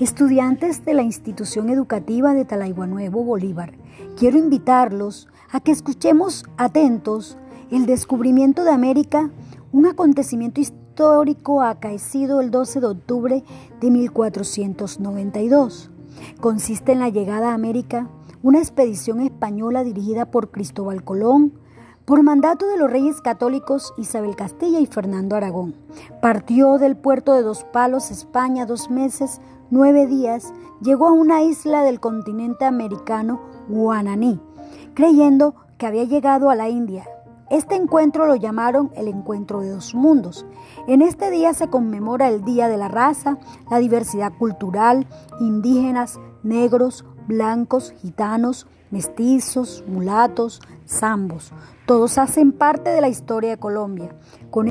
Estudiantes de la institución educativa de Nuevo Bolívar, quiero invitarlos a que escuchemos atentos el descubrimiento de América, un acontecimiento histórico acaecido el 12 de octubre de 1492. Consiste en la llegada a América una expedición española dirigida por Cristóbal Colón, por mandato de los reyes católicos Isabel Castilla y Fernando Aragón. Partió del puerto de Dos Palos, España, dos meses, nueve días, llegó a una isla del continente americano, Guananí, creyendo que había llegado a la India. Este encuentro lo llamaron el encuentro de dos mundos. En este día se conmemora el Día de la Raza, la diversidad cultural, indígenas, negros, blancos, gitanos, mestizos, mulatos, zambos. Todos hacen parte de la historia de Colombia. Con